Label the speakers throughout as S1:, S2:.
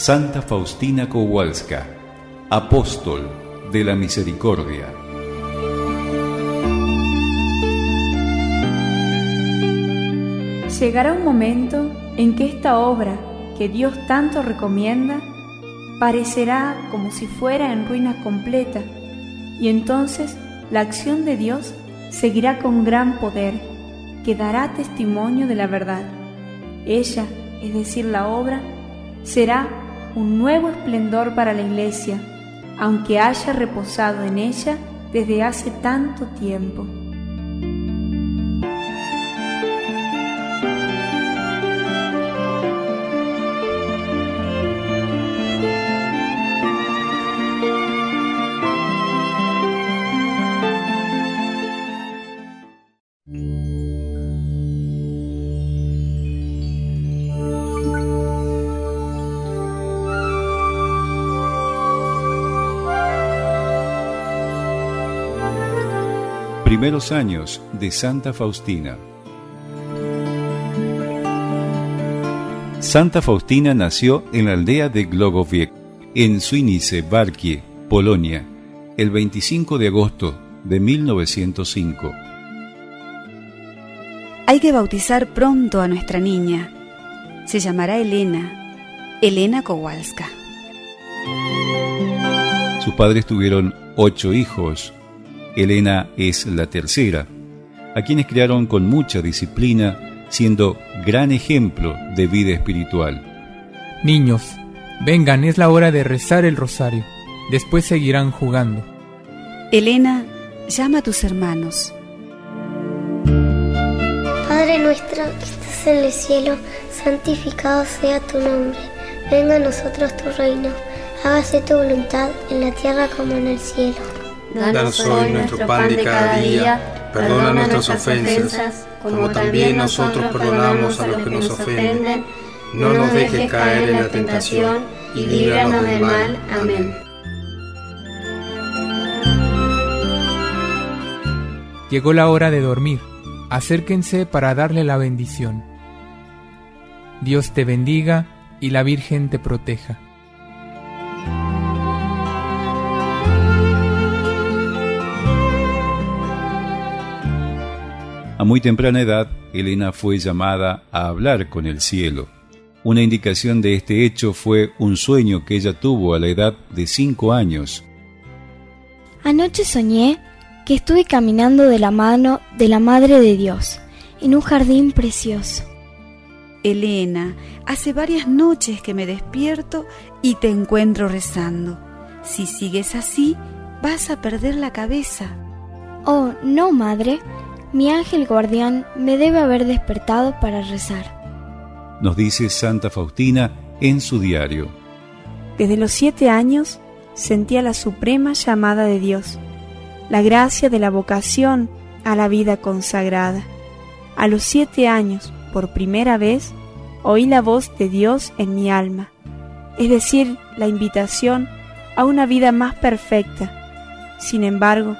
S1: Santa Faustina Kowalska, apóstol de la misericordia.
S2: Llegará un momento en que esta obra que Dios tanto recomienda parecerá como si fuera en ruina completa y entonces la acción de Dios seguirá con gran poder que dará testimonio de la verdad. Ella, es decir, la obra, será un nuevo esplendor para la iglesia, aunque haya reposado en ella desde hace tanto tiempo.
S1: Primeros años de Santa Faustina. Santa Faustina nació en la aldea de Glogowiec, en Suinice, Barkie, Polonia, el 25 de agosto de 1905.
S3: Hay que bautizar pronto a nuestra niña. Se llamará Elena, Elena Kowalska.
S1: Sus padres tuvieron ocho hijos, Elena es la tercera, a quienes criaron con mucha disciplina, siendo gran ejemplo de vida espiritual.
S4: Niños, vengan, es la hora de rezar el rosario. Después seguirán jugando.
S3: Elena, llama a tus hermanos.
S5: Padre nuestro que estás en el cielo, santificado sea tu nombre. Venga a nosotros tu reino. Hágase tu voluntad en la tierra como en el cielo.
S6: Danos hoy nuestro pan de cada día, perdona nuestras ofensas, como también nosotros perdonamos a los que nos ofenden. No nos dejes caer en la tentación y líbranos del mal. Amén.
S4: Llegó la hora de dormir. Acérquense para darle la bendición. Dios te bendiga y la Virgen te proteja.
S1: A muy temprana edad, Elena fue llamada a hablar con el cielo. Una indicación de este hecho fue un sueño que ella tuvo a la edad de cinco años.
S7: Anoche soñé que estuve caminando de la mano de la Madre de Dios en un jardín precioso.
S3: Elena, hace varias noches que me despierto y te encuentro rezando. Si sigues así, vas a perder la cabeza.
S7: Oh, no, madre, mi ángel guardián me debe haber despertado para rezar.
S1: Nos dice Santa Faustina en su diario.
S2: Desde los siete años sentía la suprema llamada de Dios, la gracia de la vocación a la vida consagrada. A los siete años, por primera vez, oí la voz de Dios en mi alma, es decir, la invitación a una vida más perfecta. Sin embargo,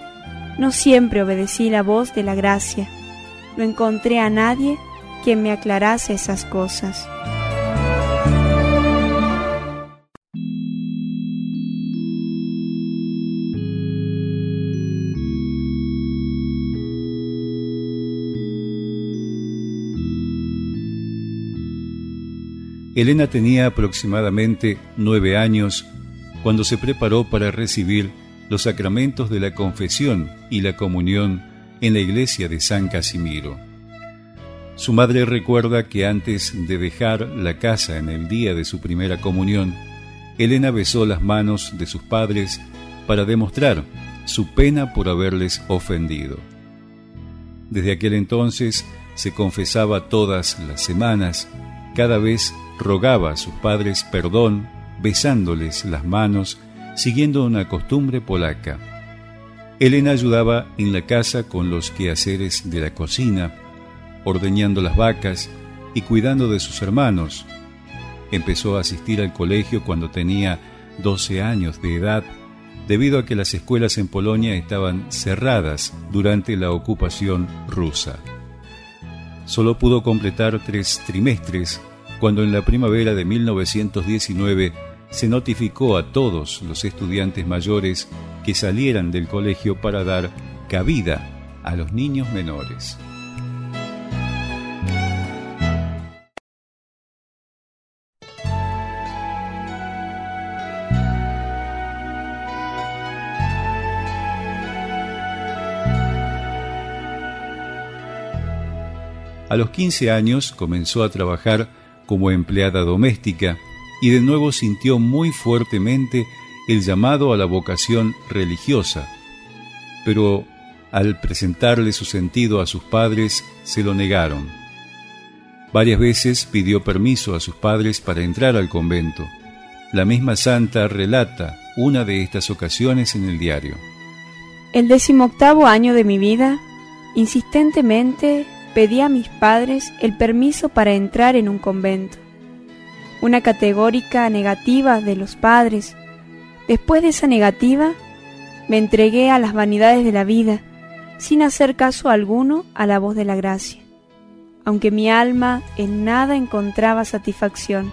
S2: no siempre obedecí la voz de la gracia. No encontré a nadie quien me aclarase esas cosas.
S1: Elena tenía aproximadamente nueve años cuando se preparó para recibir los sacramentos de la confesión y la comunión en la iglesia de San Casimiro. Su madre recuerda que antes de dejar la casa en el día de su primera comunión, Elena besó las manos de sus padres para demostrar su pena por haberles ofendido. Desde aquel entonces se confesaba todas las semanas, cada vez rogaba a sus padres perdón, besándoles las manos siguiendo una costumbre polaca. Elena ayudaba en la casa con los quehaceres de la cocina, ordeñando las vacas y cuidando de sus hermanos. Empezó a asistir al colegio cuando tenía 12 años de edad, debido a que las escuelas en Polonia estaban cerradas durante la ocupación rusa. Solo pudo completar tres trimestres cuando en la primavera de 1919 se notificó a todos los estudiantes mayores que salieran del colegio para dar cabida a los niños menores. A los 15 años comenzó a trabajar como empleada doméstica y de nuevo sintió muy fuertemente el llamado a la vocación religiosa. Pero al presentarle su sentido a sus padres, se lo negaron. Varias veces pidió permiso a sus padres para entrar al convento. La misma santa relata una de estas ocasiones en el diario.
S2: El decimoctavo año de mi vida, insistentemente pedí a mis padres el permiso para entrar en un convento. Una categórica negativa de los padres. Después de esa negativa, me entregué a las vanidades de la vida, sin hacer caso alguno a la voz de la gracia, aunque mi alma en nada encontraba satisfacción.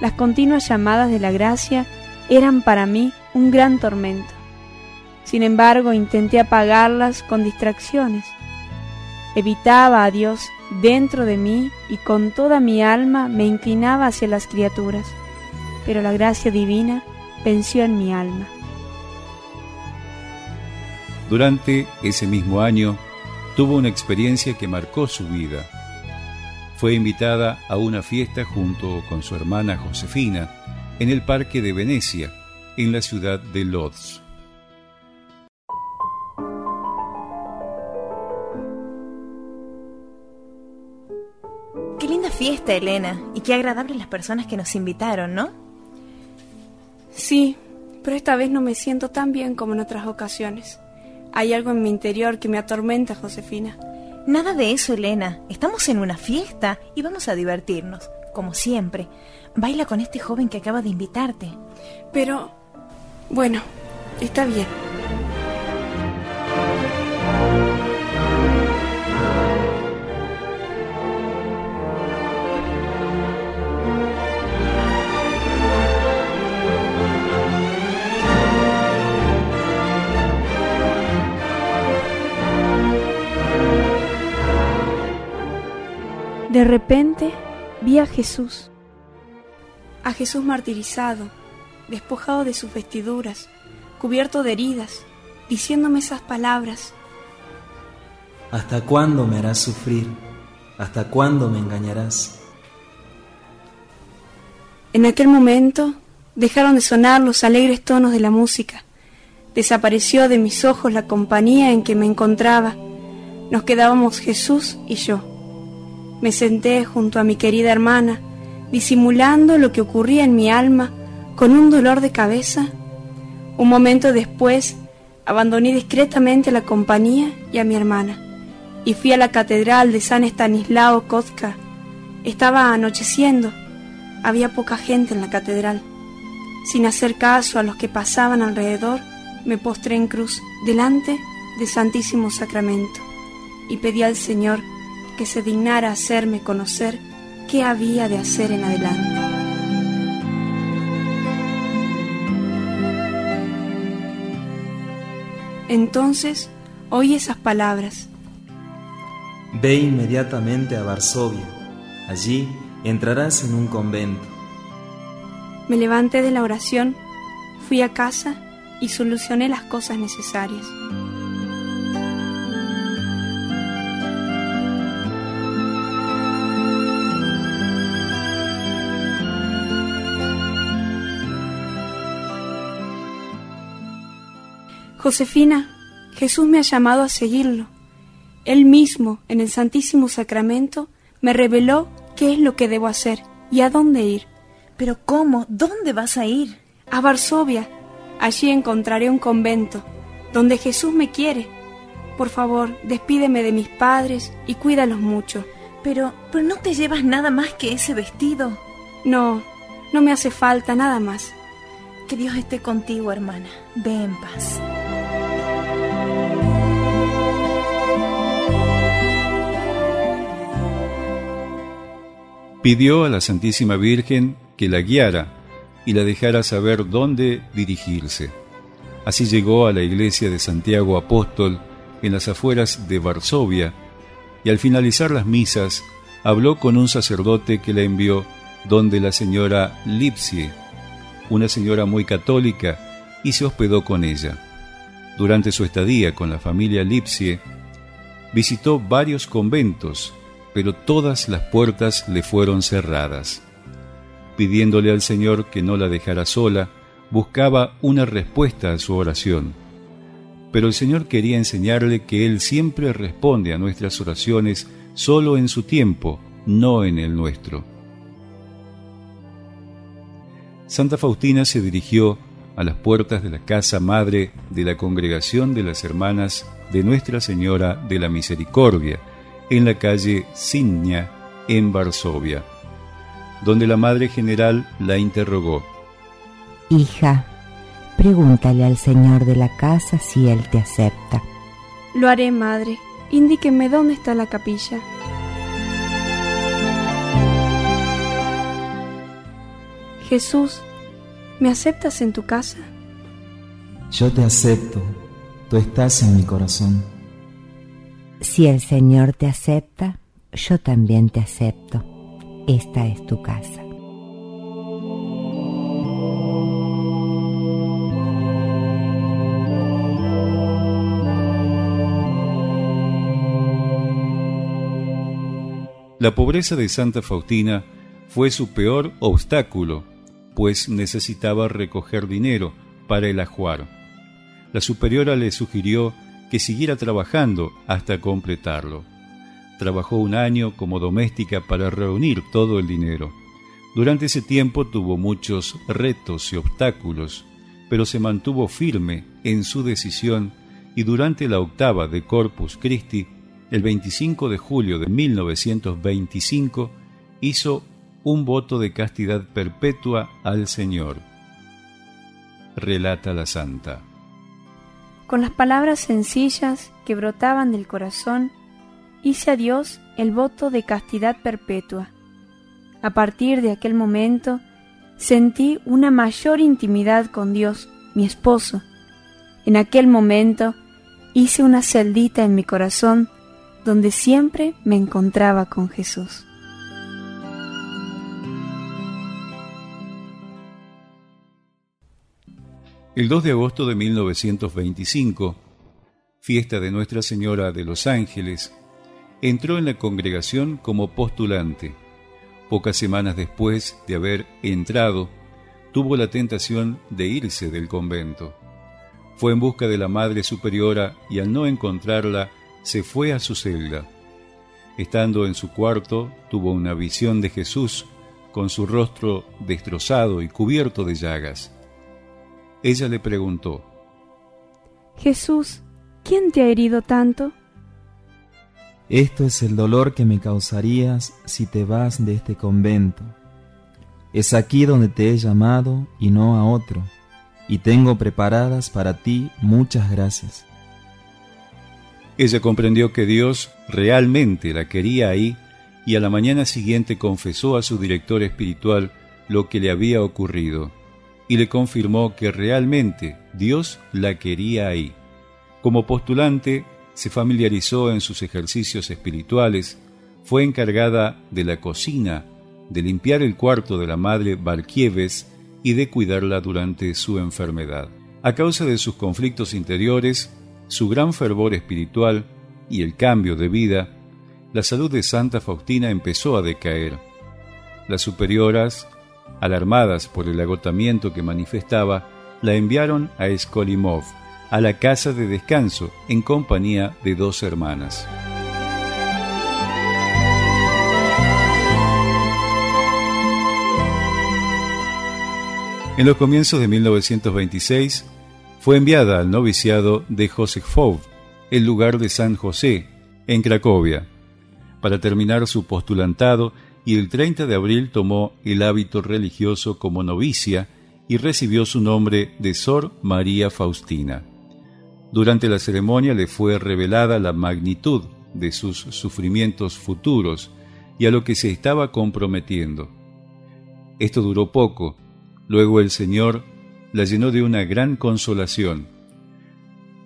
S2: Las continuas llamadas de la gracia eran para mí un gran tormento. Sin embargo, intenté apagarlas con distracciones Evitaba a Dios dentro de mí y con toda mi alma me inclinaba hacia las criaturas, pero la gracia divina venció en mi alma.
S1: Durante ese mismo año tuvo una experiencia que marcó su vida. Fue invitada a una fiesta junto con su hermana Josefina en el Parque de Venecia, en la ciudad de Lodz.
S8: Fiesta, Elena, y qué agradables las personas que nos invitaron, ¿no?
S2: Sí, pero esta vez no me siento tan bien como en otras ocasiones. Hay algo en mi interior que me atormenta, Josefina.
S8: Nada de eso, Elena. Estamos en una fiesta y vamos a divertirnos, como siempre. Baila con este joven que acaba de invitarte.
S2: Pero... Bueno, está bien. De repente vi a Jesús, a Jesús martirizado, despojado de sus vestiduras, cubierto de heridas, diciéndome esas palabras.
S9: ¿Hasta cuándo me harás sufrir? ¿Hasta cuándo me engañarás?
S2: En aquel momento dejaron de sonar los alegres tonos de la música. Desapareció de mis ojos la compañía en que me encontraba. Nos quedábamos Jesús y yo. Me senté junto a mi querida hermana, disimulando lo que ocurría en mi alma con un dolor de cabeza. Un momento después, abandoné discretamente la compañía y a mi hermana, y fui a la catedral de San Estanislao Kotka. Estaba anocheciendo, había poca gente en la catedral. Sin hacer caso a los que pasaban alrededor, me postré en cruz delante del Santísimo Sacramento y pedí al Señor que se dignara hacerme conocer qué había de hacer en adelante. Entonces oí esas palabras.
S9: Ve inmediatamente a Varsovia. Allí entrarás en un convento.
S2: Me levanté de la oración, fui a casa y solucioné las cosas necesarias. Josefina, Jesús me ha llamado a seguirlo. Él mismo, en el Santísimo Sacramento, me reveló qué es lo que debo hacer y a dónde ir.
S8: ¿Pero cómo? ¿Dónde vas a ir?
S2: A Varsovia. Allí encontraré un convento, donde Jesús me quiere. Por favor, despídeme de mis padres y cuídalos mucho.
S8: Pero, pero no te llevas nada más que ese vestido.
S2: No, no me hace falta nada más.
S8: Que Dios esté contigo, hermana. Ve en paz.
S1: Pidió a la Santísima Virgen que la guiara y la dejara saber dónde dirigirse. Así llegó a la iglesia de Santiago Apóstol en las afueras de Varsovia y al finalizar las misas habló con un sacerdote que la envió donde la señora Lipsie, una señora muy católica, y se hospedó con ella. Durante su estadía con la familia Lipsie, visitó varios conventos, pero todas las puertas le fueron cerradas. Pidiéndole al Señor que no la dejara sola, buscaba una respuesta a su oración. Pero el Señor quería enseñarle que Él siempre responde a nuestras oraciones solo en su tiempo, no en el nuestro. Santa Faustina se dirigió a las puertas de la casa madre de la Congregación de las Hermanas de Nuestra Señora de la Misericordia, en la calle Signia, en Varsovia, donde la Madre General la interrogó.
S10: Hija, pregúntale al Señor de la casa si Él te acepta.
S2: Lo haré, Madre. Indíqueme dónde está la capilla. Jesús, ¿me aceptas en tu casa?
S9: Yo te acepto, tú estás en mi corazón.
S10: Si el Señor te acepta, yo también te acepto. Esta es tu casa.
S1: La pobreza de Santa Faustina fue su peor obstáculo, pues necesitaba recoger dinero para el ajuar. La superiora le sugirió que siguiera trabajando hasta completarlo. Trabajó un año como doméstica para reunir todo el dinero. Durante ese tiempo tuvo muchos retos y obstáculos, pero se mantuvo firme en su decisión y durante la octava de Corpus Christi, el 25 de julio de 1925, hizo un voto de castidad perpetua al Señor. Relata la santa.
S2: Con las palabras sencillas que brotaban del corazón, hice a Dios el voto de castidad perpetua. A partir de aquel momento, sentí una mayor intimidad con Dios, mi esposo. En aquel momento, hice una celdita en mi corazón donde siempre me encontraba con Jesús.
S1: El 2 de agosto de 1925, fiesta de Nuestra Señora de los Ángeles, entró en la congregación como postulante. Pocas semanas después de haber entrado, tuvo la tentación de irse del convento. Fue en busca de la Madre Superiora y al no encontrarla, se fue a su celda. Estando en su cuarto, tuvo una visión de Jesús con su rostro destrozado y cubierto de llagas. Ella le preguntó,
S2: Jesús, ¿quién te ha herido tanto?
S9: Esto es el dolor que me causarías si te vas de este convento. Es aquí donde te he llamado y no a otro, y tengo preparadas para ti muchas gracias.
S1: Ella comprendió que Dios realmente la quería ahí y a la mañana siguiente confesó a su director espiritual lo que le había ocurrido y le confirmó que realmente Dios la quería ahí. Como postulante, se familiarizó en sus ejercicios espirituales, fue encargada de la cocina, de limpiar el cuarto de la madre Barquieves y de cuidarla durante su enfermedad. A causa de sus conflictos interiores, su gran fervor espiritual y el cambio de vida, la salud de Santa Faustina empezó a decaer. Las superioras alarmadas por el agotamiento que manifestaba, la enviaron a Skolimov, a la casa de descanso, en compañía de dos hermanas. En los comienzos de 1926, fue enviada al noviciado de Josefov, el lugar de San José, en Cracovia, para terminar su postulantado y el 30 de abril tomó el hábito religioso como novicia y recibió su nombre de Sor María Faustina. Durante la ceremonia le fue revelada la magnitud de sus sufrimientos futuros y a lo que se estaba comprometiendo. Esto duró poco, Luego el Señor la llenó de una gran consolación.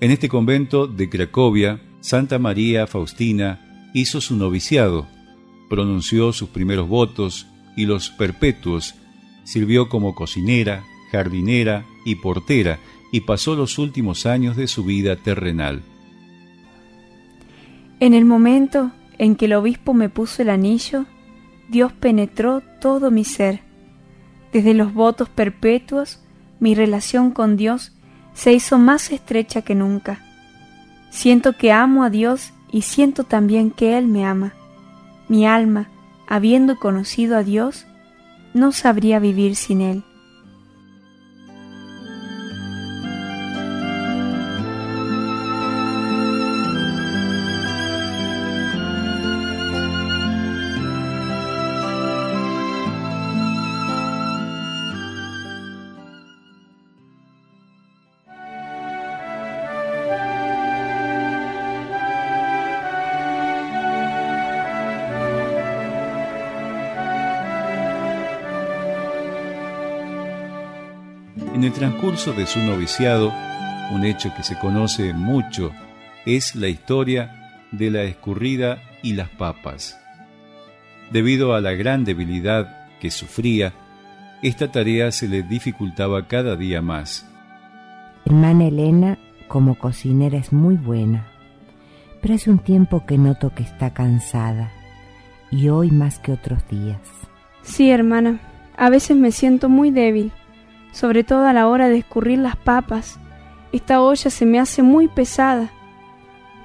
S1: En este convento de Cracovia, Santa María Faustina hizo su noviciado, pronunció sus primeros votos y los perpetuos, sirvió como cocinera, jardinera y portera y pasó los últimos años de su vida terrenal.
S2: En el momento en que el obispo me puso el anillo, Dios penetró todo mi ser. Desde los votos perpetuos, mi relación con Dios se hizo más estrecha que nunca. Siento que amo a Dios y siento también que Él me ama. Mi alma, habiendo conocido a Dios, no sabría vivir sin Él.
S1: Transcurso de su noviciado, un hecho que se conoce mucho es la historia de la escurrida y las papas. Debido a la gran debilidad que sufría, esta tarea se le dificultaba cada día más.
S10: Hermana Elena, como cocinera, es muy buena, pero hace un tiempo que noto que está cansada, y hoy más que otros días.
S2: Sí, hermana, a veces me siento muy débil sobre todo a la hora de escurrir las papas. Esta olla se me hace muy pesada,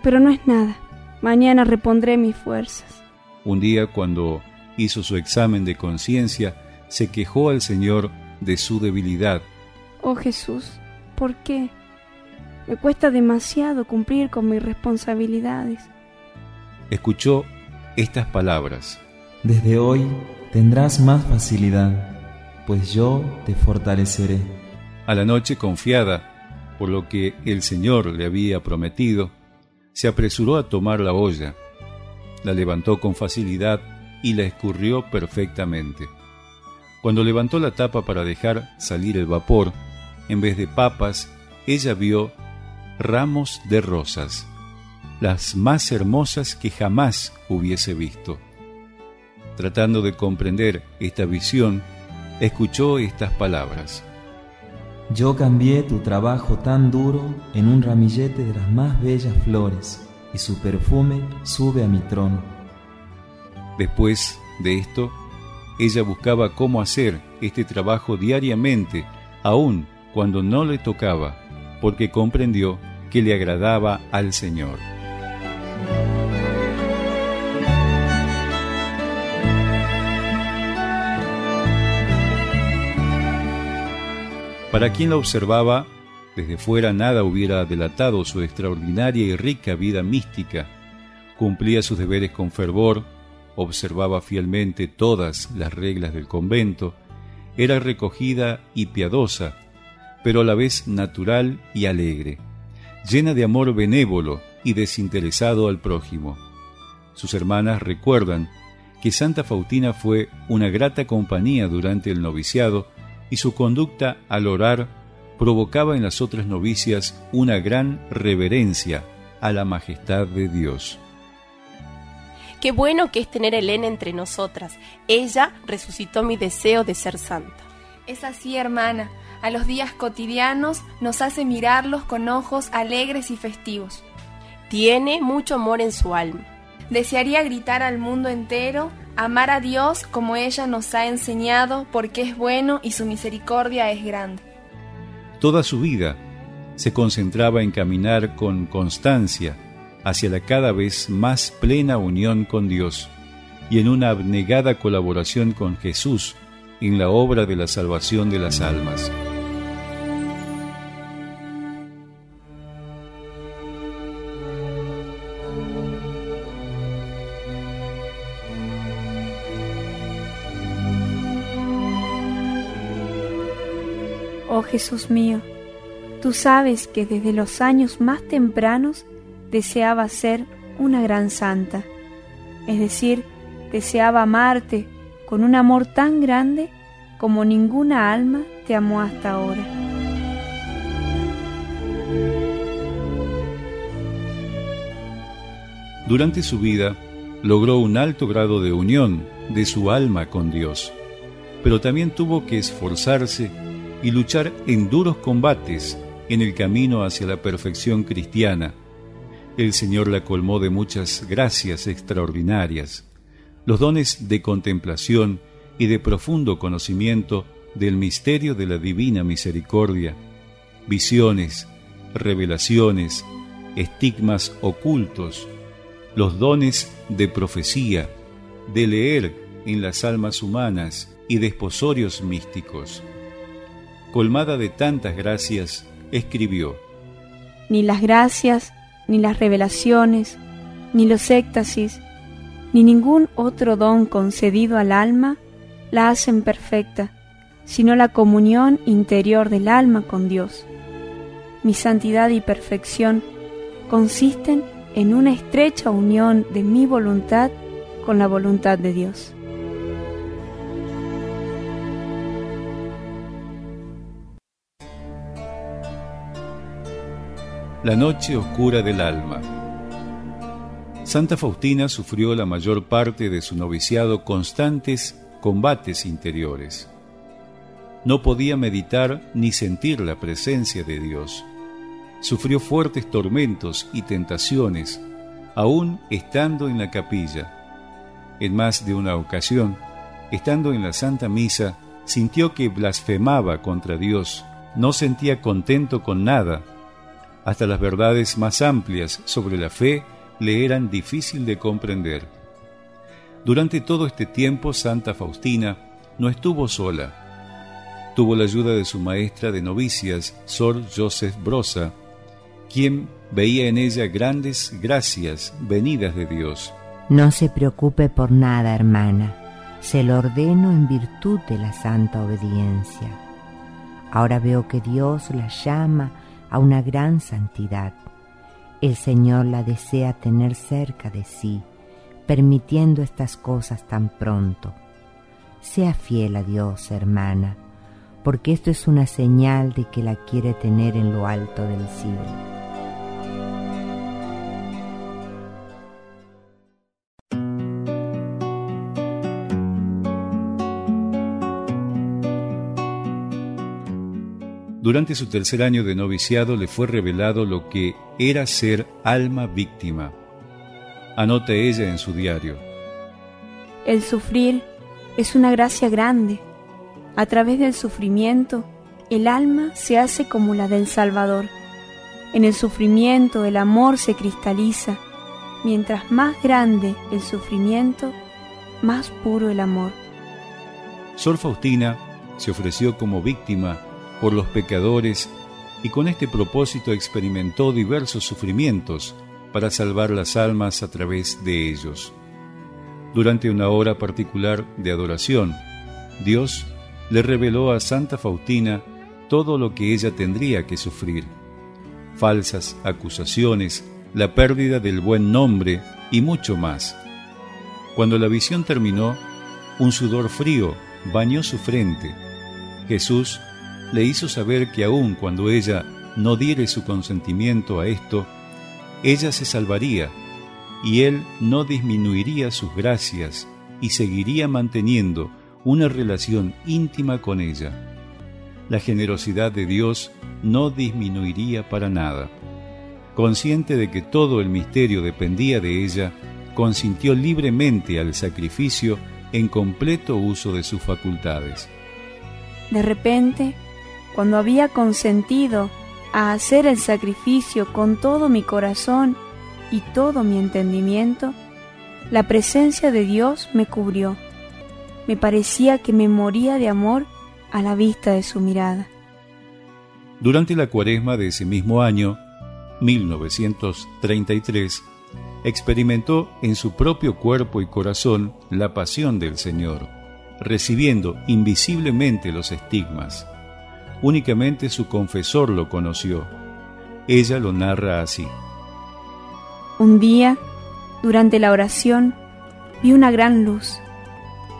S2: pero no es nada. Mañana repondré mis fuerzas.
S1: Un día cuando hizo su examen de conciencia, se quejó al Señor de su debilidad.
S2: Oh Jesús, ¿por qué? Me cuesta demasiado cumplir con mis responsabilidades.
S1: Escuchó estas palabras.
S9: Desde hoy tendrás más facilidad pues yo te fortaleceré.
S1: A la noche confiada por lo que el Señor le había prometido, se apresuró a tomar la olla, la levantó con facilidad y la escurrió perfectamente. Cuando levantó la tapa para dejar salir el vapor, en vez de papas, ella vio ramos de rosas, las más hermosas que jamás hubiese visto. Tratando de comprender esta visión, escuchó estas palabras.
S9: Yo cambié tu trabajo tan duro en un ramillete de las más bellas flores, y su perfume sube a mi trono.
S1: Después de esto, ella buscaba cómo hacer este trabajo diariamente, aun cuando no le tocaba, porque comprendió que le agradaba al Señor. Para quien la observaba, desde fuera nada hubiera delatado su extraordinaria y rica vida mística. Cumplía sus deberes con fervor, observaba fielmente todas las reglas del convento, era recogida y piadosa, pero a la vez natural y alegre, llena de amor benévolo y desinteresado al prójimo. Sus hermanas recuerdan que Santa Faustina fue una grata compañía durante el noviciado y su conducta al orar provocaba en las otras novicias una gran reverencia a la majestad de Dios.
S11: Qué bueno que es tener a Elena entre nosotras. Ella resucitó mi deseo de ser santa.
S12: Es así, hermana. A los días cotidianos nos hace mirarlos con ojos alegres y festivos.
S11: Tiene mucho amor en su alma.
S12: Desearía gritar al mundo entero amar a Dios como ella nos ha enseñado porque es bueno y su misericordia es grande.
S1: Toda su vida se concentraba en caminar con constancia hacia la cada vez más plena unión con Dios y en una abnegada colaboración con Jesús en la obra de la salvación de las almas.
S2: Jesús mío, tú sabes que desde los años más tempranos deseaba ser una gran santa, es decir, deseaba amarte con un amor tan grande como ninguna alma te amó hasta ahora.
S1: Durante su vida, logró un alto grado de unión de su alma con Dios, pero también tuvo que esforzarse y luchar en duros combates en el camino hacia la perfección cristiana. El Señor la colmó de muchas gracias extraordinarias, los dones de contemplación y de profundo conocimiento del misterio de la divina misericordia, visiones, revelaciones, estigmas ocultos, los dones de profecía, de leer en las almas humanas y desposorios místicos. Colmada de tantas gracias, escribió,
S2: Ni las gracias, ni las revelaciones, ni los éxtasis, ni ningún otro don concedido al alma la hacen perfecta, sino la comunión interior del alma con Dios. Mi santidad y perfección consisten en una estrecha unión de mi voluntad con la voluntad de Dios.
S1: La noche oscura del alma. Santa Faustina sufrió la mayor parte de su noviciado constantes combates interiores. No podía meditar ni sentir la presencia de Dios. Sufrió fuertes tormentos y tentaciones, aún estando en la capilla. En más de una ocasión, estando en la Santa Misa, sintió que blasfemaba contra Dios, no sentía contento con nada, hasta las verdades más amplias sobre la fe le eran difícil de comprender. Durante todo este tiempo Santa Faustina no estuvo sola. Tuvo la ayuda de su maestra de novicias, Sor Joseph Brosa, quien veía en ella grandes gracias venidas de Dios.
S10: No se preocupe por nada, hermana. Se lo ordeno en virtud de la santa obediencia. Ahora veo que Dios la llama a una gran santidad. El Señor la desea tener cerca de sí, permitiendo estas cosas tan pronto. Sea fiel a Dios, hermana, porque esto es una señal de que la quiere tener en lo alto del cielo.
S1: Durante su tercer año de noviciado le fue revelado lo que era ser alma víctima. Anota ella en su diario.
S2: El sufrir es una gracia grande. A través del sufrimiento, el alma se hace como la del Salvador. En el sufrimiento el amor se cristaliza. Mientras más grande el sufrimiento, más puro el amor.
S1: Sor Faustina se ofreció como víctima por los pecadores y con este propósito experimentó diversos sufrimientos para salvar las almas a través de ellos. Durante una hora particular de adoración, Dios le reveló a Santa Faustina todo lo que ella tendría que sufrir. Falsas acusaciones, la pérdida del buen nombre y mucho más. Cuando la visión terminó, un sudor frío bañó su frente. Jesús le hizo saber que aun cuando ella no diere su consentimiento a esto, ella se salvaría y él no disminuiría sus gracias y seguiría manteniendo una relación íntima con ella. La generosidad de Dios no disminuiría para nada. Consciente de que todo el misterio dependía de ella, consintió libremente al sacrificio en completo uso de sus facultades.
S2: De repente, cuando había consentido a hacer el sacrificio con todo mi corazón y todo mi entendimiento, la presencia de Dios me cubrió. Me parecía que me moría de amor a la vista de su mirada.
S1: Durante la cuaresma de ese mismo año, 1933, experimentó en su propio cuerpo y corazón la pasión del Señor, recibiendo invisiblemente los estigmas únicamente su confesor lo conoció. Ella lo narra así.
S2: Un día, durante la oración, vi una gran luz.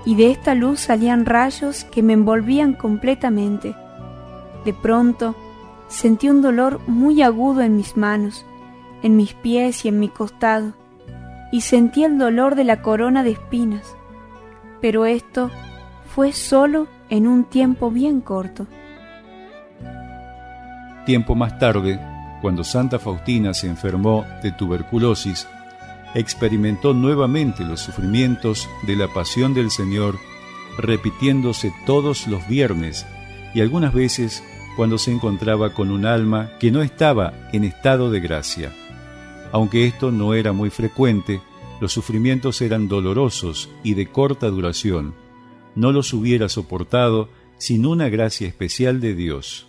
S2: y de esta luz salían rayos que me envolvían completamente. De pronto sentí un dolor muy agudo en mis manos, en mis pies y en mi costado, y sentí el dolor de la corona de espinas. Pero esto fue solo en un tiempo bien corto.
S1: Tiempo más tarde, cuando Santa Faustina se enfermó de tuberculosis, experimentó nuevamente los sufrimientos de la pasión del Señor, repitiéndose todos los viernes y algunas veces cuando se encontraba con un alma que no estaba en estado de gracia. Aunque esto no era muy frecuente, los sufrimientos eran dolorosos y de corta duración. No los hubiera soportado sin una gracia especial de Dios.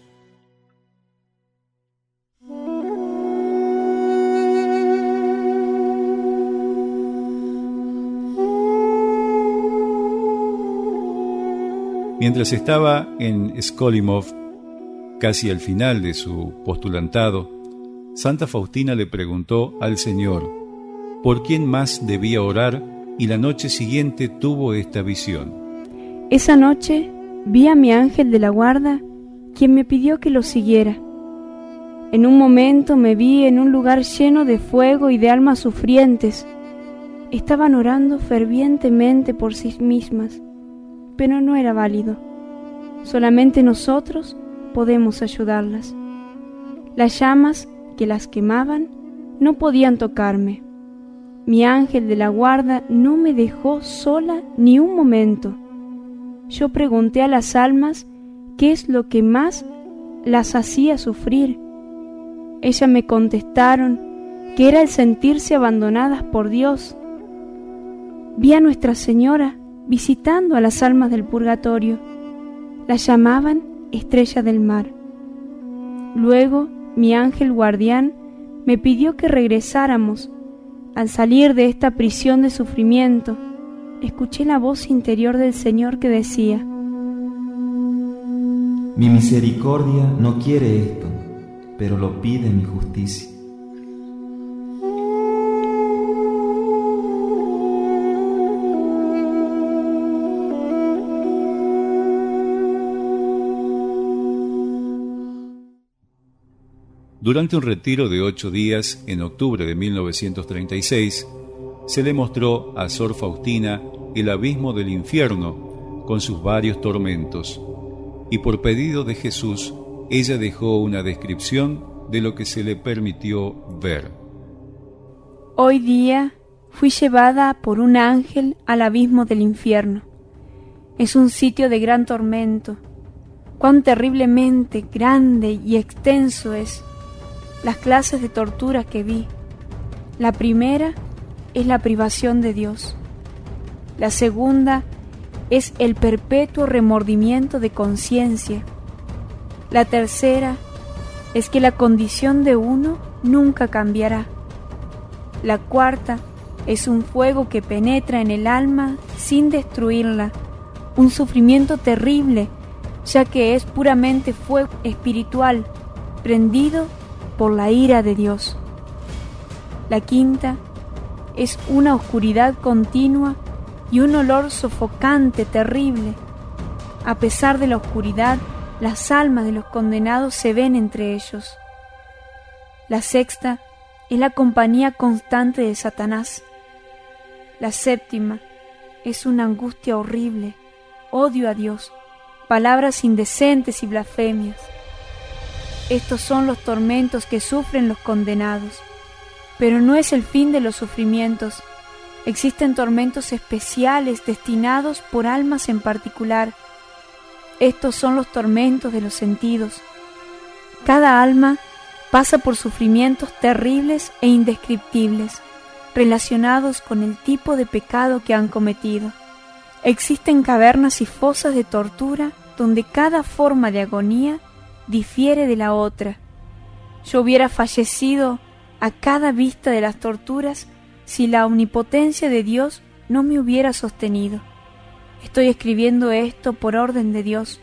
S1: Mientras estaba en Skolimov, casi al final de su postulantado, Santa Faustina le preguntó al Señor por quién más debía orar y la noche siguiente tuvo esta visión.
S2: Esa noche vi a mi ángel de la guarda, quien me pidió que lo siguiera. En un momento me vi en un lugar lleno de fuego y de almas sufrientes. Estaban orando fervientemente por sí mismas pero no era válido. Solamente nosotros podemos ayudarlas. Las llamas que las quemaban no podían tocarme. Mi ángel de la guarda no me dejó sola ni un momento. Yo pregunté a las almas qué es lo que más las hacía sufrir. Ellas me contestaron que era el sentirse abandonadas por Dios. Vi a Nuestra Señora visitando a las almas del purgatorio. Las llamaban estrella del mar. Luego mi ángel guardián me pidió que regresáramos. Al salir de esta prisión de sufrimiento, escuché la voz interior del Señor que decía,
S9: Mi misericordia no quiere esto, pero lo pide mi justicia.
S1: Durante un retiro de ocho días en octubre de 1936, se le mostró a Sor Faustina el abismo del infierno con sus varios tormentos, y por pedido de Jesús, ella dejó una descripción de lo que se le permitió ver.
S2: Hoy día fui llevada por un ángel al abismo del infierno. Es un sitio de gran tormento. Cuán terriblemente grande y extenso es las clases de tortura que vi. La primera es la privación de Dios. La segunda es el perpetuo remordimiento de conciencia. La tercera es que la condición de uno nunca cambiará. La cuarta es un fuego que penetra en el alma sin destruirla, un sufrimiento terrible, ya que es puramente fuego espiritual, prendido por la ira de Dios. La quinta es una oscuridad continua y un olor sofocante terrible. A pesar de la oscuridad, las almas de los condenados se ven entre ellos. La sexta es la compañía constante de Satanás. La séptima es una angustia horrible, odio a Dios, palabras indecentes y blasfemias. Estos son los tormentos que sufren los condenados. Pero no es el fin de los sufrimientos. Existen tormentos especiales destinados por almas en particular. Estos son los tormentos de los sentidos. Cada alma pasa por sufrimientos terribles e indescriptibles, relacionados con el tipo de pecado que han cometido. Existen cavernas y fosas de tortura donde cada forma de agonía difiere de la otra. Yo hubiera fallecido a cada vista de las torturas si la omnipotencia de Dios no me hubiera sostenido. Estoy escribiendo esto por orden de Dios,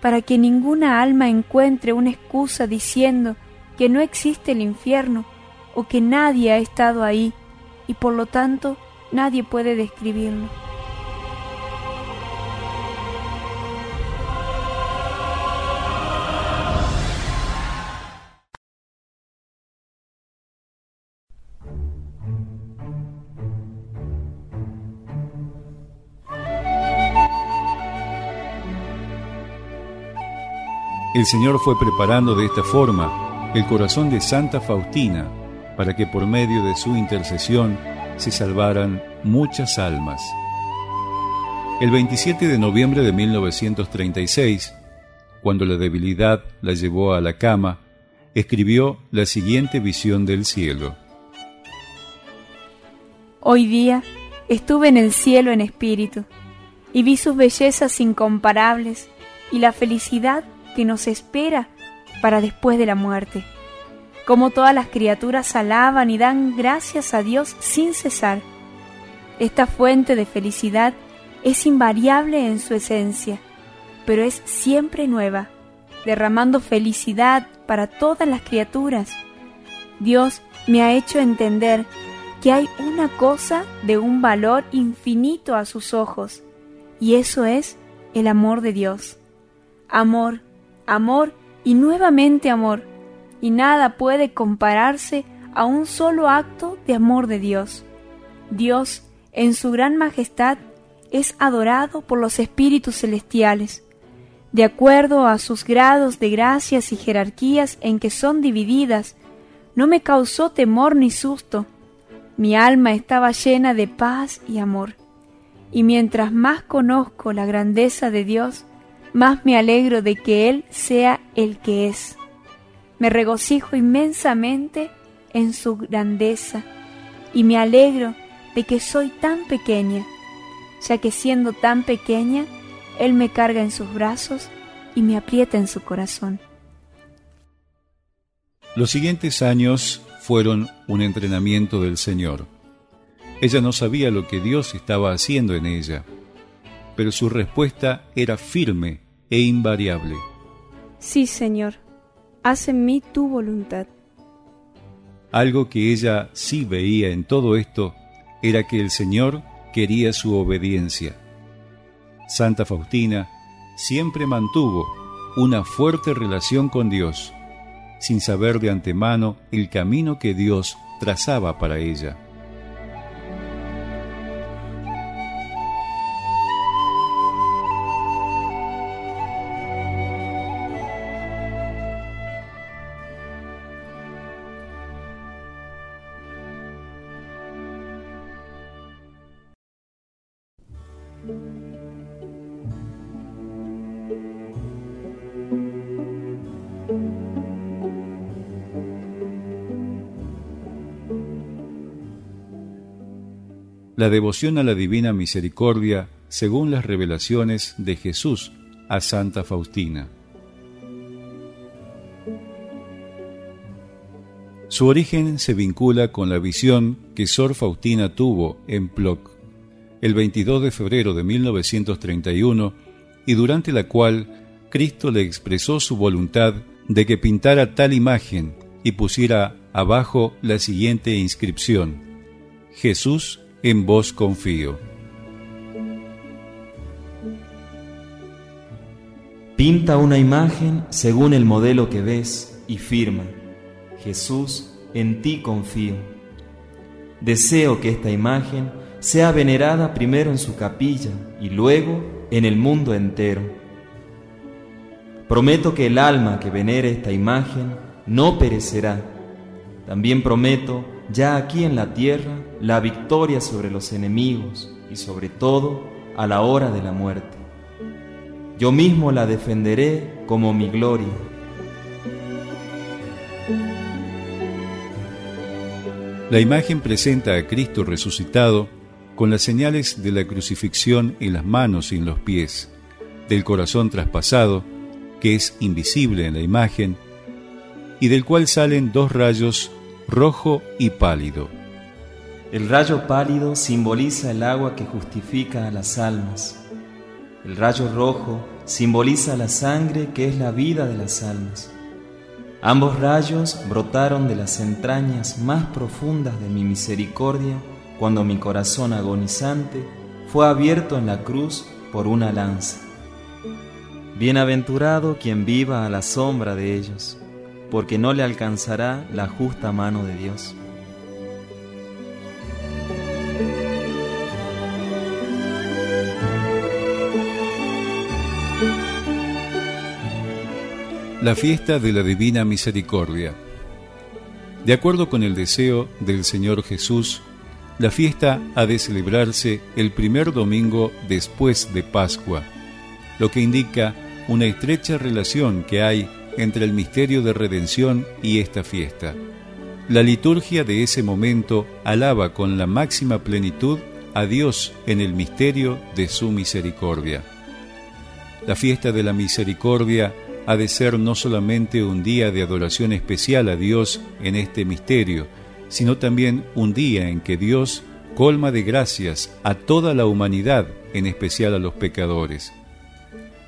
S2: para que ninguna alma encuentre una excusa diciendo que no existe el infierno o que nadie ha estado ahí y por lo tanto nadie puede describirlo.
S1: El Señor fue preparando de esta forma el corazón de Santa Faustina para que por medio de su intercesión se salvaran muchas almas. El 27 de noviembre de 1936, cuando la debilidad la llevó a la cama, escribió la siguiente visión del cielo.
S2: Hoy día estuve en el cielo en espíritu y vi sus bellezas incomparables y la felicidad que nos espera para después de la muerte. Como todas las criaturas alaban y dan gracias a Dios sin cesar. Esta fuente de felicidad es invariable en su esencia, pero es siempre nueva, derramando felicidad para todas las criaturas. Dios me ha hecho entender que hay una cosa de un valor infinito a sus ojos, y eso es el amor de Dios. Amor, amor y nuevamente amor, y nada puede compararse a un solo acto de amor de Dios. Dios, en su gran majestad, es adorado por los espíritus celestiales, de acuerdo a sus grados de gracias y jerarquías en que son divididas, no me causó temor ni susto. Mi alma estaba llena de paz y amor. Y mientras más conozco la grandeza de Dios, más me alegro de que Él sea el que es. Me regocijo inmensamente en su grandeza y me alegro de que soy tan pequeña ya que siendo tan pequeña, Él me carga en sus brazos y me aprieta en su corazón.
S1: Los siguientes años fueron un entrenamiento del Señor. Ella no sabía lo que Dios estaba haciendo en ella, pero su respuesta era firme e invariable.
S2: Sí, Señor, haz en mí tu voluntad.
S1: Algo que ella sí veía en todo esto era que el Señor quería su obediencia. Santa Faustina siempre mantuvo una fuerte relación con Dios, sin saber de antemano el camino que Dios trazaba para ella. La devoción a la Divina Misericordia según las revelaciones de Jesús a Santa Faustina. Su origen se vincula con la visión que Sor Faustina tuvo en Ploc el 22 de febrero de 1931 y durante la cual Cristo le expresó su voluntad de que pintara tal imagen y pusiera abajo la siguiente inscripción: Jesús en vos confío.
S9: Pinta una imagen según el modelo que ves y firma, Jesús, en ti confío. Deseo que esta imagen sea venerada primero en su capilla y luego en el mundo entero. Prometo que el alma que venere esta imagen no perecerá. También prometo ya aquí en la tierra la victoria sobre los enemigos y sobre todo a la hora de la muerte. Yo mismo la defenderé como mi gloria.
S1: La imagen presenta a Cristo resucitado con las señales de la crucifixión en las manos y en los pies, del corazón traspasado, que es invisible en la imagen, y del cual salen dos rayos rojo y pálido.
S9: El rayo pálido simboliza el agua que justifica a las almas. El rayo rojo simboliza la sangre que es la vida de las almas. Ambos rayos brotaron de las entrañas más profundas de mi misericordia cuando mi corazón agonizante fue abierto en la cruz por una lanza. Bienaventurado quien viva a la sombra de ellos porque no le alcanzará la justa mano de Dios.
S1: La fiesta de la Divina Misericordia. De acuerdo con el deseo del Señor Jesús, la fiesta ha de celebrarse el primer domingo después de Pascua, lo que indica una estrecha relación que hay entre el misterio de redención y esta fiesta. La liturgia de ese momento alaba con la máxima plenitud a Dios en el misterio de su misericordia. La fiesta de la misericordia ha de ser no solamente un día de adoración especial a Dios en este misterio, sino también un día en que Dios colma de gracias a toda la humanidad, en especial a los pecadores.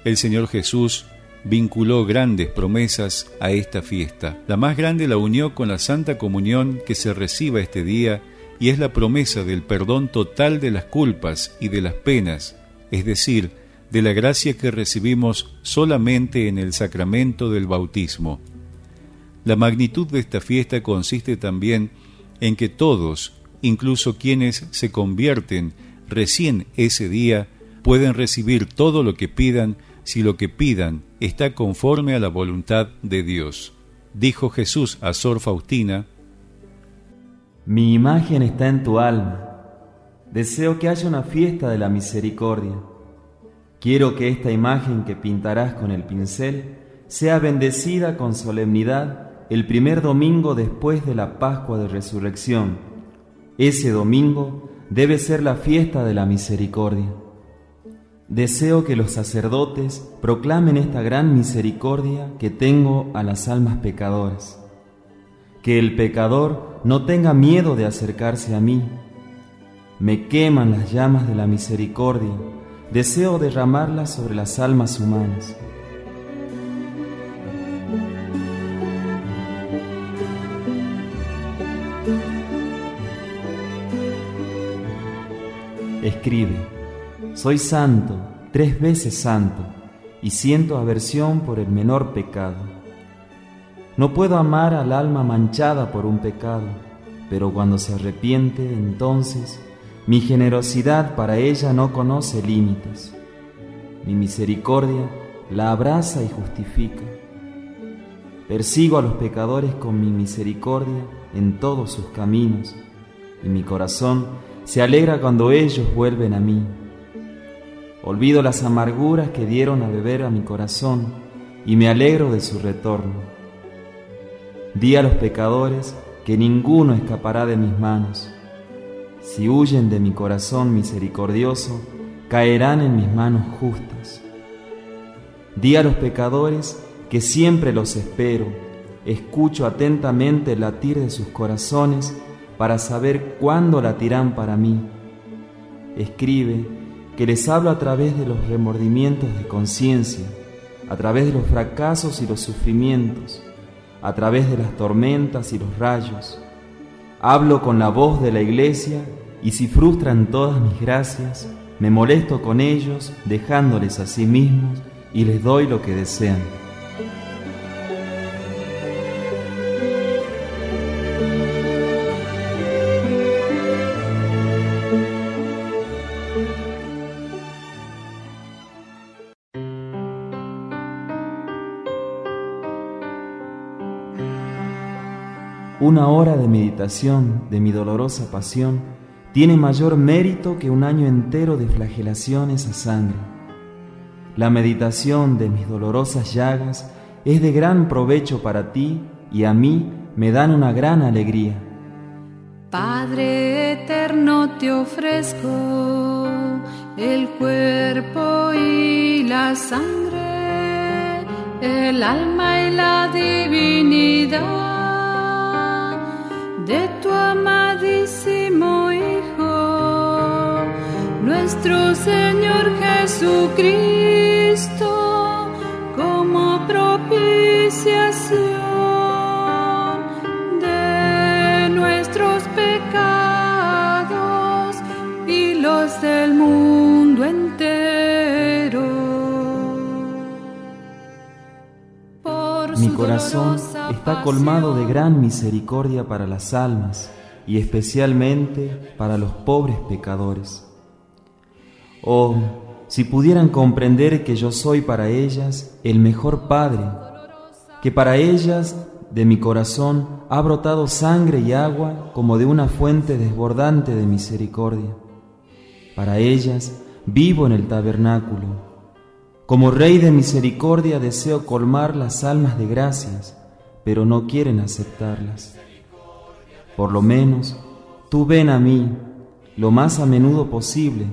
S1: El Señor Jesús vinculó grandes promesas a esta fiesta. La más grande la unió con la Santa Comunión que se reciba este día y es la promesa del perdón total de las culpas y de las penas, es decir, de la gracia que recibimos solamente en el sacramento del bautismo. La magnitud de esta fiesta consiste también en que todos, incluso quienes se convierten recién ese día, pueden recibir todo lo que pidan si lo que pidan está conforme a la voluntad de Dios. Dijo Jesús a Sor Faustina,
S9: Mi imagen está en tu alma. Deseo que haya una fiesta de la misericordia Quiero que esta imagen que pintarás con el pincel sea bendecida con solemnidad el primer domingo después de la Pascua de Resurrección. Ese domingo debe ser la fiesta de la misericordia. Deseo que los sacerdotes proclamen esta gran misericordia que tengo a las almas pecadoras. Que el pecador no tenga miedo de acercarse a mí. Me queman las llamas de la misericordia deseo derramarla sobre las almas humanas. Escribe, soy santo, tres veces santo, y siento aversión por el menor pecado. No puedo amar al alma manchada por un pecado, pero cuando se arrepiente, entonces mi generosidad para ella no conoce límites. Mi misericordia la abraza y justifica. Persigo a los pecadores con mi misericordia en todos sus caminos, y mi corazón se alegra cuando ellos vuelven a mí. Olvido las amarguras que dieron a beber a mi corazón y me alegro de su retorno. Di a los pecadores que ninguno escapará de mis manos si huyen de mi corazón misericordioso, caerán en mis manos justas. Di a los pecadores que siempre los espero, escucho atentamente el latir de sus corazones para saber cuándo latirán para mí. Escribe que les hablo a través de los remordimientos de conciencia, a través de los fracasos y los sufrimientos, a través de las tormentas y los rayos, Hablo con la voz de la iglesia y si frustran todas mis gracias, me molesto con ellos dejándoles a sí mismos y les doy lo que desean. Una hora de meditación de mi dolorosa pasión tiene mayor mérito que un año entero de flagelaciones a sangre. La meditación de mis dolorosas llagas es de gran provecho para ti y a mí me dan una gran alegría.
S13: Padre eterno, te ofrezco el cuerpo y la sangre, el alma y la divinidad de tu amadísimo Hijo, nuestro Señor Jesucristo,
S9: Mi corazón está colmado de gran misericordia para las almas y especialmente para los pobres pecadores. Oh, si pudieran comprender que yo soy para ellas el mejor Padre, que para ellas de mi corazón ha brotado sangre y agua como de una fuente desbordante de misericordia. Para ellas vivo en el tabernáculo. Como Rey de misericordia deseo colmar las almas de gracias, pero no quieren aceptarlas. Por lo menos, tú ven a mí lo más a menudo posible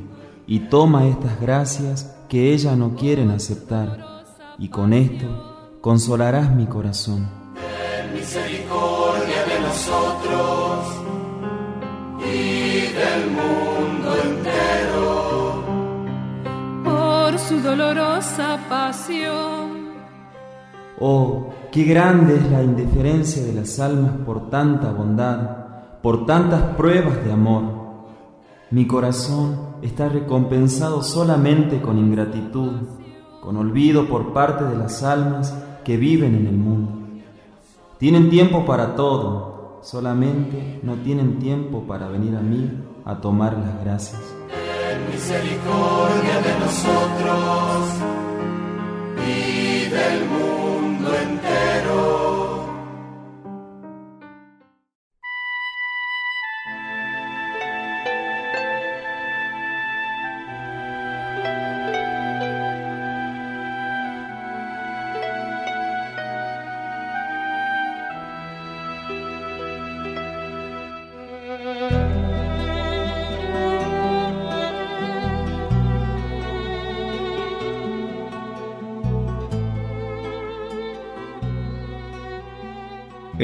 S9: y toma estas gracias que ellas no quieren aceptar, y con esto consolarás mi corazón.
S13: Su dolorosa pasión.
S9: Oh, qué grande es la indiferencia de las almas por tanta bondad, por tantas pruebas de amor mi corazón está recompensado solamente con ingratitud, con olvido por parte de las almas que viven en el mundo. Tienen tiempo para todo, solamente no tienen tiempo para venir a mí a tomar las gracias.
S14: Misericordia de nosotros y del mundo entero.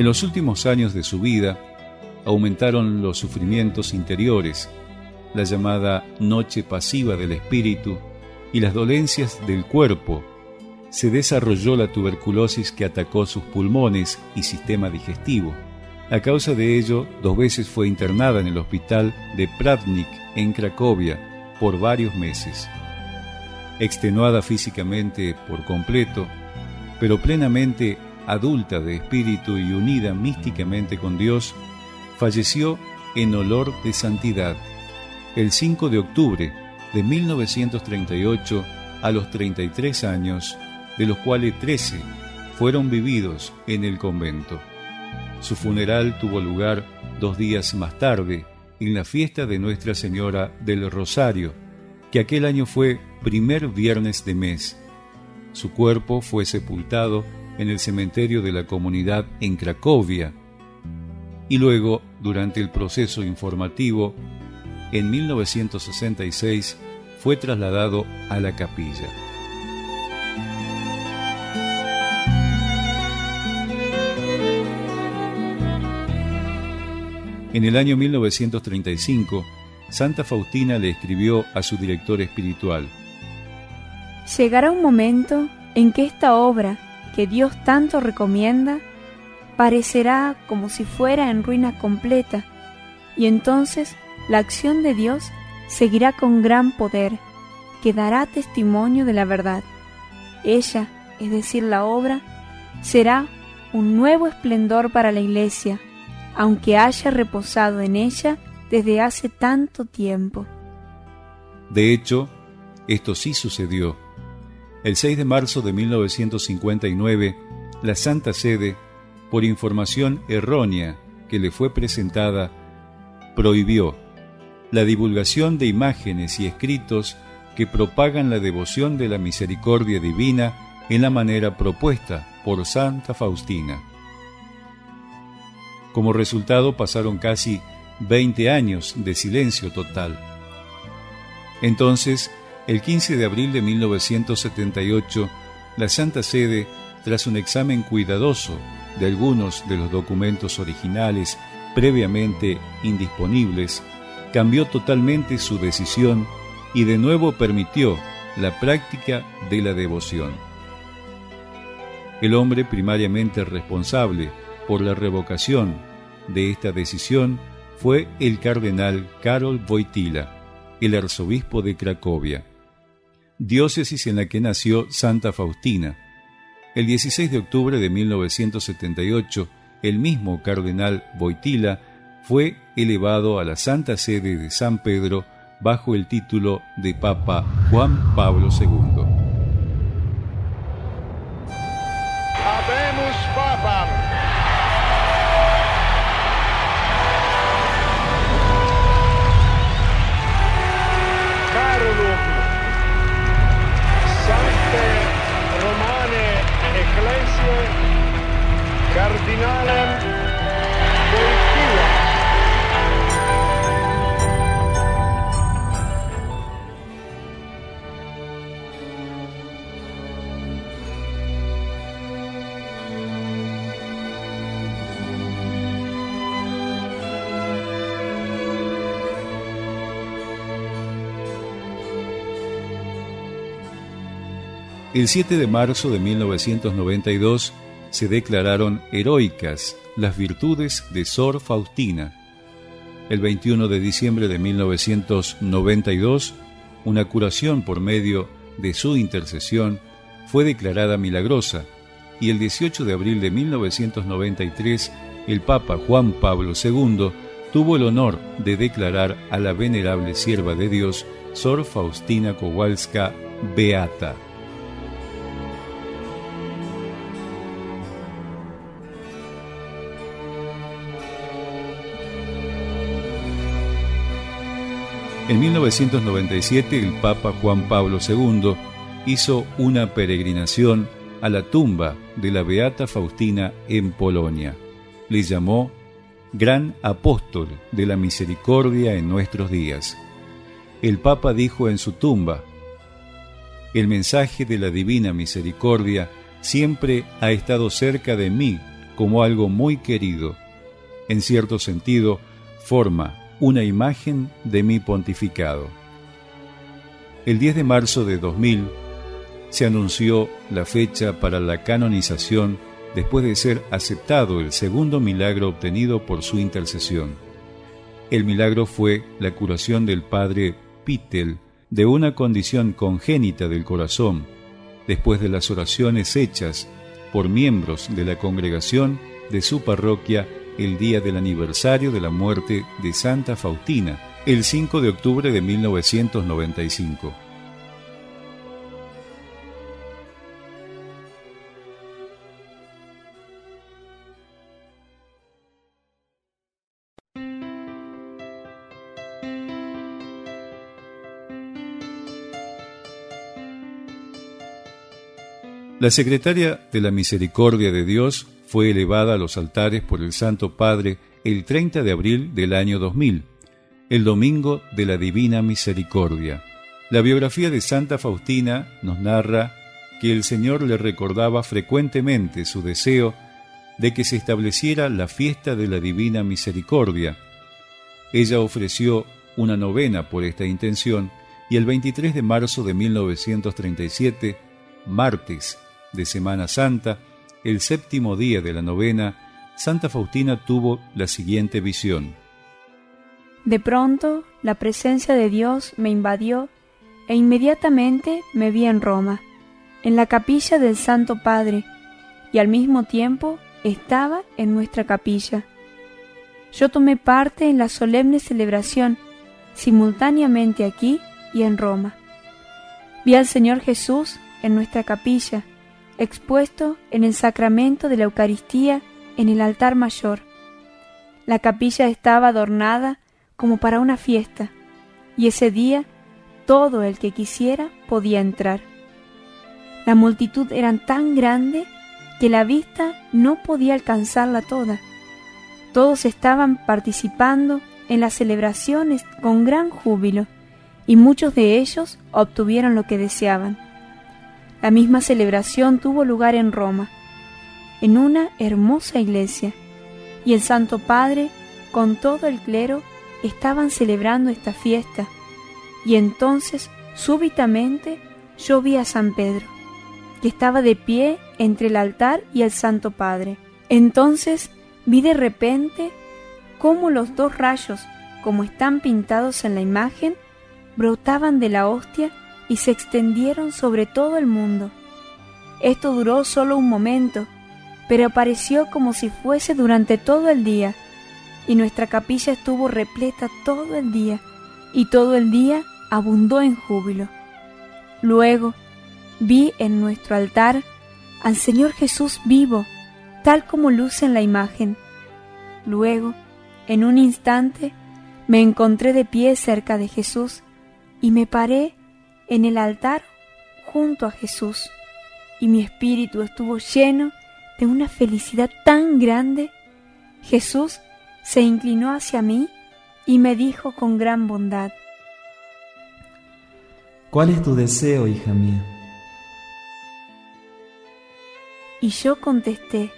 S1: En los últimos años de su vida aumentaron los sufrimientos interiores, la llamada noche pasiva del espíritu y las dolencias del cuerpo. Se desarrolló la tuberculosis que atacó sus pulmones y sistema digestivo. A causa de ello, dos veces fue internada en el hospital de Pratnik en Cracovia por varios meses. Extenuada físicamente por completo, pero plenamente adulta de espíritu y unida místicamente con Dios, falleció en olor de santidad el 5 de octubre de 1938 a los 33 años, de los cuales 13 fueron vividos en el convento. Su funeral tuvo lugar dos días más tarde, en la fiesta de Nuestra Señora del Rosario, que aquel año fue primer viernes de mes. Su cuerpo fue sepultado en el cementerio de la comunidad en Cracovia y luego, durante el proceso informativo, en 1966 fue trasladado a la capilla. En el año 1935, Santa Faustina le escribió a su director espiritual,
S2: Llegará un momento en que esta obra que Dios tanto recomienda parecerá como si fuera en ruina completa, y entonces la acción de Dios seguirá con gran poder, que dará testimonio de la verdad. Ella, es decir, la obra, será un nuevo esplendor para la Iglesia, aunque haya reposado en ella desde hace tanto tiempo.
S1: De hecho, esto sí sucedió el 6 de marzo de 1959, la Santa Sede, por información errónea que le fue presentada, prohibió la divulgación de imágenes y escritos que propagan la devoción de la misericordia divina en la manera propuesta por Santa Faustina. Como resultado pasaron casi 20 años de silencio total. Entonces, el 15 de abril de 1978, la Santa Sede, tras un examen cuidadoso de algunos de los documentos originales previamente indisponibles, cambió totalmente su decisión y de nuevo permitió la práctica de la devoción. El hombre primariamente responsable por la revocación de esta decisión fue el cardenal Karol Wojtyla, el arzobispo de Cracovia diócesis en la que nació Santa Faustina. El 16 de octubre de 1978, el mismo cardenal Boitila fue elevado a la Santa Sede de San Pedro bajo el título de Papa Juan Pablo II. El siete de marzo de mil novecientos noventa y dos se declararon heroicas las virtudes de Sor Faustina. El 21 de diciembre de 1992, una curación por medio de su intercesión fue declarada milagrosa y el 18 de abril de 1993 el Papa Juan Pablo II tuvo el honor de declarar a la venerable sierva de Dios, Sor Faustina Kowalska, beata. En 1997 el Papa Juan Pablo II hizo una peregrinación a la tumba de la Beata Faustina en Polonia. Le llamó Gran Apóstol de la Misericordia en nuestros días. El Papa dijo en su tumba, El mensaje de la Divina Misericordia siempre ha estado cerca de mí como algo muy querido. En cierto sentido, forma una imagen de mi pontificado. El 10 de marzo de 2000 se anunció la fecha para la canonización después de ser aceptado el segundo milagro obtenido por su intercesión. El milagro fue la curación del padre Pittel de una condición congénita del corazón, después de las oraciones hechas por miembros de la congregación de su parroquia el día del aniversario de la muerte de Santa Faustina, el 5 de octubre de 1995. La secretaria de la Misericordia de Dios fue elevada a los altares por el Santo Padre el 30 de abril del año 2000, el Domingo de la Divina Misericordia. La biografía de Santa Faustina nos narra que el Señor le recordaba frecuentemente su deseo de que se estableciera la fiesta de la Divina Misericordia. Ella ofreció una novena por esta intención y el 23 de marzo de 1937, martes de Semana Santa, el séptimo día de la novena, Santa Faustina tuvo la siguiente visión.
S2: De pronto, la presencia de Dios me invadió e inmediatamente me vi en Roma, en la capilla del Santo Padre, y al mismo tiempo estaba en nuestra capilla. Yo tomé parte en la solemne celebración, simultáneamente aquí y en Roma. Vi al Señor Jesús en nuestra capilla, expuesto en el sacramento de la Eucaristía en el altar mayor. La capilla estaba adornada como para una fiesta, y ese día todo el que quisiera podía entrar. La multitud era tan grande que la vista no podía alcanzarla toda. Todos estaban participando en las celebraciones con gran júbilo, y muchos de ellos obtuvieron lo que deseaban. La misma celebración tuvo lugar en Roma, en una hermosa iglesia, y el Santo Padre con todo el clero estaban celebrando esta fiesta, y entonces súbitamente yo vi a San Pedro, que estaba de pie entre el altar y el Santo Padre. Entonces vi de repente cómo los dos rayos, como están pintados en la imagen, brotaban de la hostia y se extendieron sobre todo el mundo. Esto duró solo un momento, pero pareció como si fuese durante todo el día, y nuestra capilla estuvo repleta todo el día, y todo el día abundó en júbilo. Luego vi en nuestro altar al Señor Jesús vivo, tal como luce en la imagen. Luego, en un instante, me encontré de pie cerca de Jesús y me paré en el altar junto a Jesús y mi espíritu estuvo lleno de una felicidad tan grande. Jesús se inclinó hacia mí y me dijo con gran bondad,
S9: ¿Cuál es tu deseo, hija mía?
S2: Y yo contesté,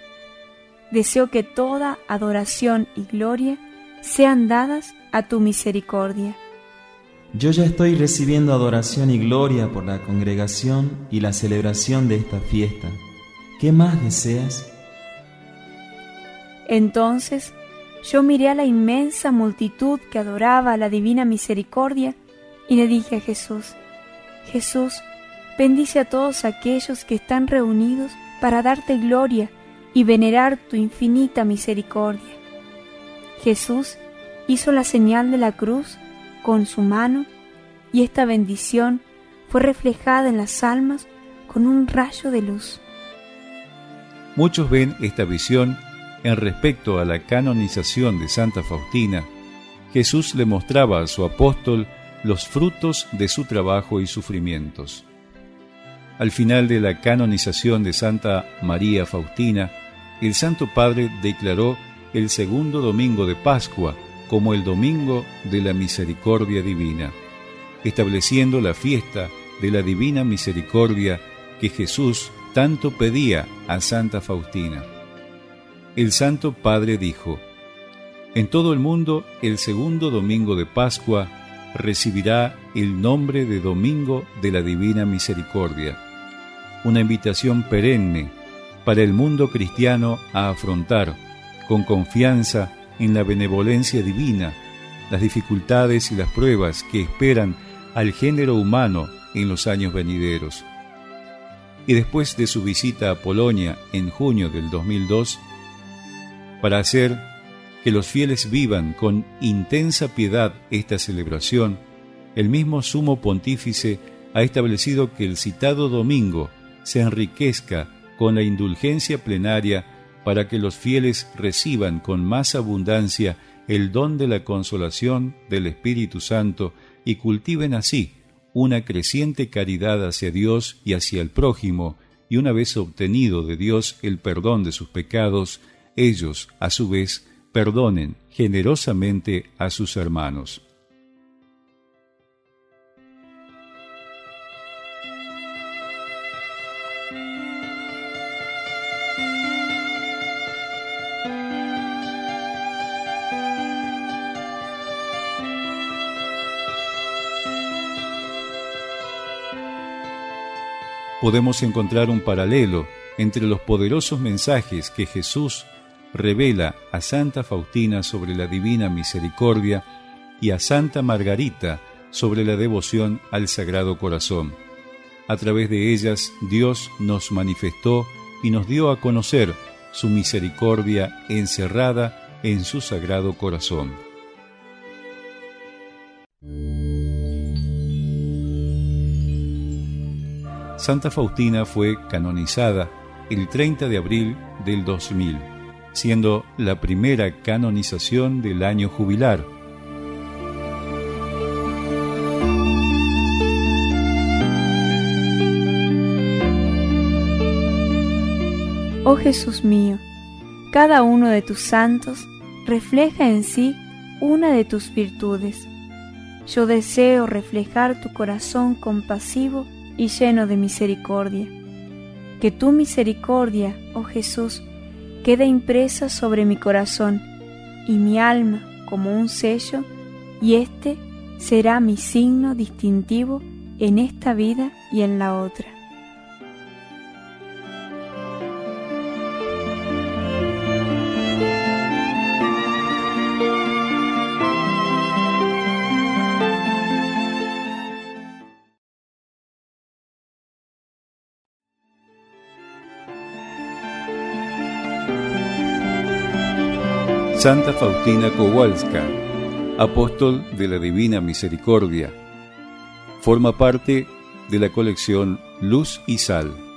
S2: deseo que toda adoración y gloria sean dadas a tu misericordia.
S9: Yo ya estoy recibiendo adoración y gloria por la congregación y la celebración de esta fiesta. ¿Qué más deseas?
S2: Entonces yo miré a la inmensa multitud que adoraba a la divina misericordia y le dije a Jesús, Jesús, bendice a todos aquellos que están reunidos para darte gloria y venerar tu infinita misericordia. Jesús hizo la señal de la cruz con su mano y esta bendición fue reflejada en las almas con un rayo de luz.
S1: Muchos ven esta visión en respecto a la canonización de Santa Faustina. Jesús le mostraba a su apóstol los frutos de su trabajo y sufrimientos. Al final de la canonización de Santa María Faustina, el Santo Padre declaró el segundo domingo de Pascua como el Domingo de la Misericordia Divina, estableciendo la fiesta de la Divina Misericordia que Jesús tanto pedía a Santa Faustina. El Santo Padre dijo, En todo el mundo el segundo domingo de Pascua recibirá el nombre de Domingo de la Divina Misericordia, una invitación perenne para el mundo cristiano a afrontar con confianza en la benevolencia divina, las dificultades y las pruebas que esperan al género humano en los años venideros. Y después de su visita a Polonia en junio del 2002, para hacer que los fieles vivan con intensa piedad esta celebración, el mismo sumo pontífice ha establecido que el citado domingo se enriquezca con la indulgencia plenaria para que los fieles reciban con más abundancia el don de la consolación del Espíritu Santo y cultiven así una creciente caridad hacia Dios y hacia el prójimo, y una vez obtenido de Dios el perdón de sus pecados, ellos, a su vez, perdonen generosamente a sus hermanos. Podemos encontrar un paralelo entre los poderosos mensajes que Jesús revela a Santa Faustina sobre la divina misericordia y a Santa Margarita sobre la devoción al Sagrado Corazón. A través de ellas Dios nos manifestó y nos dio a conocer su misericordia encerrada en su Sagrado Corazón. Santa Faustina fue canonizada el 30 de abril del 2000, siendo la primera canonización del año jubilar.
S2: Oh Jesús mío, cada uno de tus santos refleja en sí una de tus virtudes. Yo deseo reflejar tu corazón compasivo y lleno de misericordia. Que tu misericordia, oh Jesús, quede impresa sobre mi corazón y mi alma como un sello, y este será mi signo distintivo en esta vida y en la otra.
S1: Santa Faustina Kowalska, apóstol de la Divina Misericordia, forma parte de la colección Luz y Sal